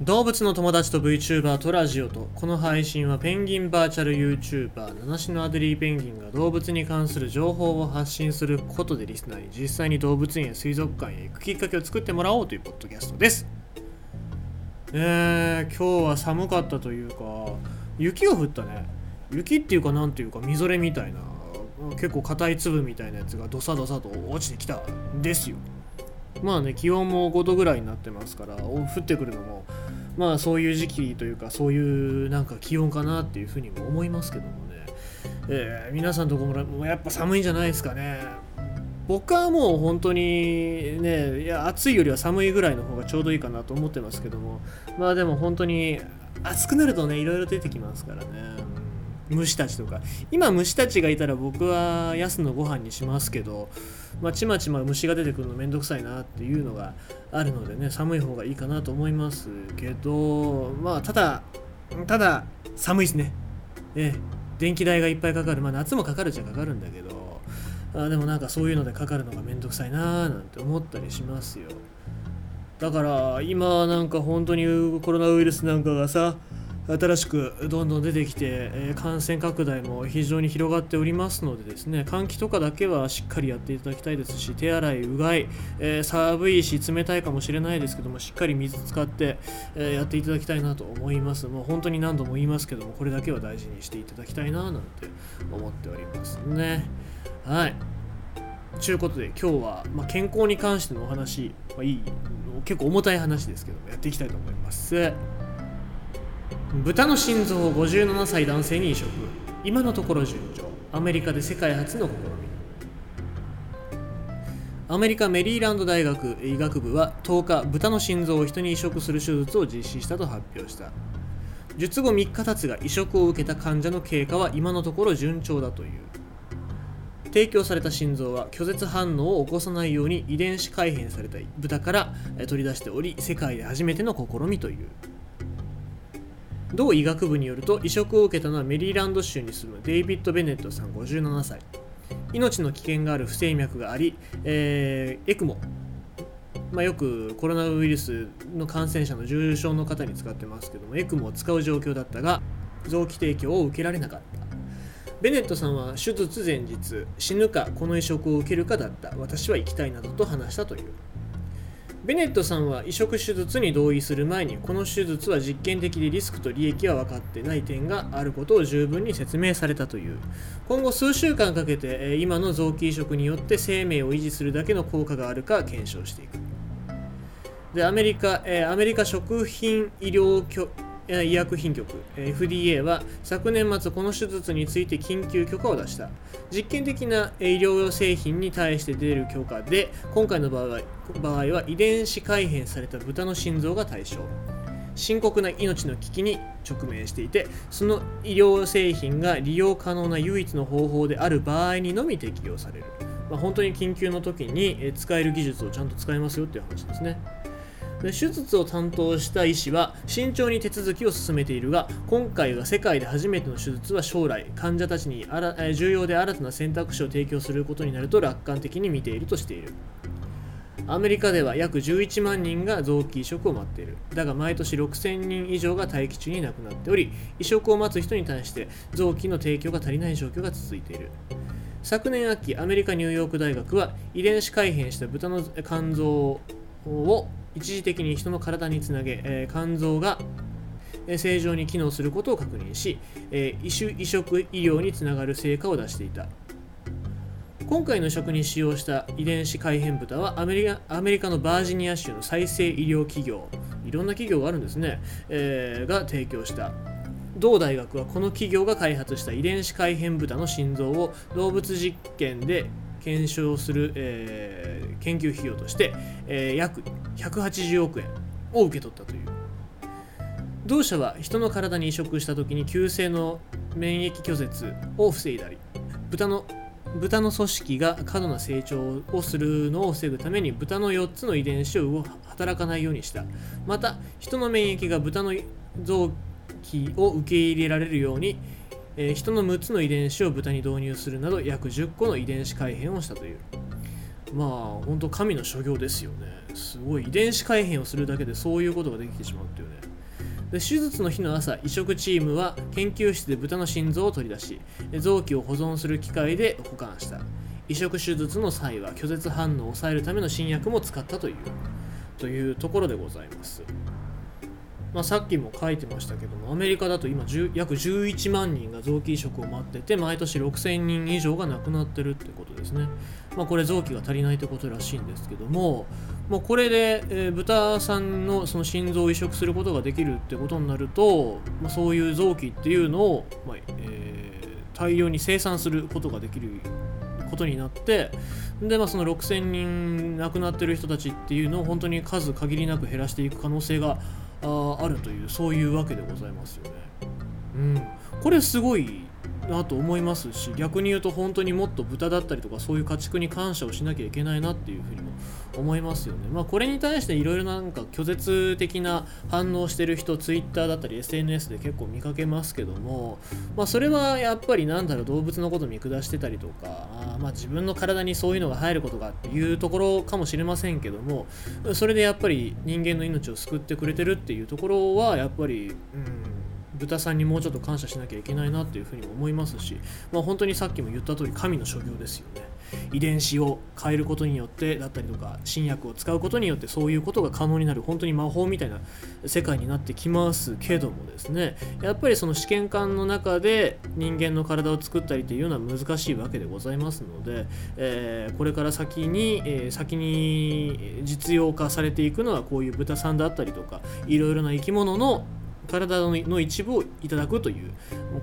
動物の友達と VTuber とラジオとこの配信はペンギンバーチャル YouTuber 七種のアデリーペンギンが動物に関する情報を発信することでリスナーに実際に動物園や水族館へ行くきっかけを作ってもらおうというポッドキャストです。えー、今日は寒かったというか雪が降ったね。雪っていうかなんていうかみぞれみたいな結構硬い粒みたいなやつがドサドサと落ちてきたですよ。まあね気温も5度ぐらいになってますから降ってくるのもまあそういう時期というかそういうなんか気温かなっていうふうにも思いますけどもね、えー、皆さんのところもやっぱ寒いんじゃないですかね。僕はもう本当にねいや暑いよりは寒いぐらいの方がちょうどいいかなと思ってますけども。まあでも本当に暑くなるとねいろいろ出てきますからね。虫たちとか。今虫たちがいたら僕は安のご飯にしますけどまあ、ちまちま虫が出てくるのめんどくさいなっていうのがあるのでね寒い方がいいかなと思いますけどまあただただ寒いですね。え電気代がいっぱいかかる。まあ夏もかかるっちゃかかるんだけどあでもなんかそういうのでかかるのがめんどくさいなーなんて思ったりしますよ。だから今なんか本当にコロナウイルスなんかがさ新しくどんどん出てきて、え感染拡大も非常に広がっておりますのでですね換気とかだけはしっかりやっていただきたいですし手洗いうがい、えー、寒いし冷たいかもしれないですけどもしっかり水使って、え、やっていただきたいなと思います。もう本当に何度も言いますけどもこれだけは大事にしていただきたいななんて思っておりますね。はい。ということで今日は、まあ、健康に関してのお話、まあ、いい結構重たい話ですけどもやっていきたいと思います。豚の心臓を57歳男性に移植。今のところ順調。アメリカで世界初の試み。アメリカメリーランド大学医学部は10日豚の心臓を人に移植する手術を実施したと発表した。術後3日経つが移植を受けた患者の経過は今のところ順調だという。提供された心臓は拒絶反応を起こさないように遺伝子改変された豚から取り出しており世界で初めての試みという。同医学部によると移植を受けたのはメリーランド州に住むデイビッド・ベネットさん57歳。命の危険がある不整脈があり、えー、エクモ。まあ、よくコロナウイルスの感染者の重症の方に使ってますけどもエクモを使う状況だったが臓器提供を受けられなかった。ベネットさんは手術前日死ぬかこの移植を受けるかだった。私は行きたいなどと話したという。ベネットさんは移植手術に同意する前にこの手術は実験的でリスクと利益は分かってない点があることを十分に説明されたという。今後数週間かけて今の臓器移植によって生命を維持するだけの効果があるか検証していく。でアメリカ、えアメリカ食品医療医薬品局。FDA は昨年末この手術について緊急許可を出した。実験的な医療用製品に対して出る許可で今回の場合場合は遺伝子改変された豚の心臓が対象。深刻な命の危機に直面していてその医療製品が利用可能な唯一の方法である場合にのみ適用される、まあ、本当に緊急の時に使える技術をちゃんと使えますよっていう話ですね。手術を担当した医師は慎重に手続きを進めているが今回が世界で初めての手術は将来患者たちに重要で新たな選択肢を提供することになると楽観的に見ているとしている。アメリカでは約11万人が臓器移植を待っている。だが毎年6000人以上が待機中に亡くなっており移植を待つ人に対して臓器の提供が足りない状況が続いている。昨年秋アメリカニューヨーク大学は遺伝子改変した豚の肝臓を一時的に人の体につなげ、えー、肝臓が正常に機能することを確認し、えー、移植医療につながる成果を出していた。今回の移植に使用した遺伝子改変豚はアメリカアメリカのバージニア州の再生医療企業いろんな企業があるんですね、えー、が提供した。同大学はこの企業が開発した遺伝子改変豚の心臓を動物実験で検証する、えー、研究費用として、えー、約180億円を受け取ったという。同社は人の体に移植した時に急性の免疫拒絶を防いだり豚の豚の組織が過度な成長をするのを防ぐために豚の4つの遺伝子を働かないようにした。また人の免疫が豚の臓器を受け入れられるようにえー、人の6つの遺伝子を豚に導入するなど約10個の遺伝子改変をしたという。まあ本当神の所業ですよね。すごい。遺伝子改変をするだけでそういうことができてしまうっていうね。で手術の日の朝移植チームは研究室で豚の心臓を取り出し臓器を保存する機械で保管した。移植手術の際は拒絶反応を抑えるための新薬も使ったという。というところでございます。まあ、さっきも書いてましたけどもアメリカだと今約11万人が臓器移植を待ってて毎年6000人以上が亡くなってるってことですね、まあ、これ臓器が足りないってことらしいんですけどももうこれで、えー、豚さんのその心臓を移植することができるってことになると、まあ、そういう臓器っていうのを、まあえー、大量に生産することができることになってで、まあ、その6000人亡くなってる人たちっていうのを本当に数限りなく減らしていく可能性がああるというそういうわけでございますよね。うん、これすごいなと思いますし逆に言うと本当にもっと豚だったりとかそういう家畜に感謝をしなきゃいけないなっていうふうにも思いますよね。まあこれに対していろいろなんか拒絶的な反応してる人 Twitter だったり SNS で結構見かけますけどもまあそれはやっぱりなんだろう動物のこと見下してたりとかまあ自分の体にそういうのが入ることがっていうところかもしれませんけどもそれでやっぱり人間の命を救ってくれてるっていうところはやっぱりうん豚さんにもうちょっと感謝しなきゃいけないなっていうふうにも思いますし、まあ、本当にさっきも言った通り神の所業ですよね遺伝子を変えることによってだったりとか新薬を使うことによってそういうことが可能になる本当に魔法みたいな世界になってきますけどもですね。やっぱりその試験管の中で人間の体を作ったりというのは難しいわけでございますので、えー、これから先に、えー、先に実用化されていくのはこういう豚さんだったりとかいろいろな生き物の体の一部をいただくという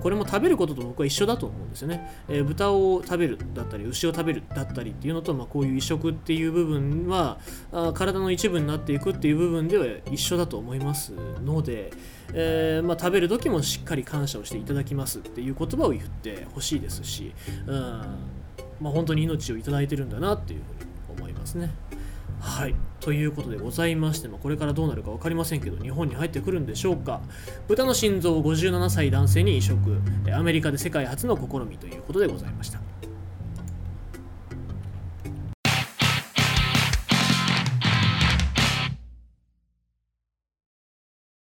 これも食べることと僕は一緒だと思うんですよね、えー、豚を食べるだったり牛を食べるだったりっていうのと、まあ、こういう移植っていう部分はあ体の一部になっていくっていう部分では一緒だと思いますので、えー、まあ、食べる時もしっかり感謝をしていただきますっていう言葉を言ってほしいですし、うんまあ、本当に命をいただいてるんだなっていうふうに思いますね。はい。ということでございまして、もこれからどうなるか分かりませんけど、日本に入ってくるんでしょうか。豚の心臓を57歳男性に移植、アメリカで世界初の試みということでございました。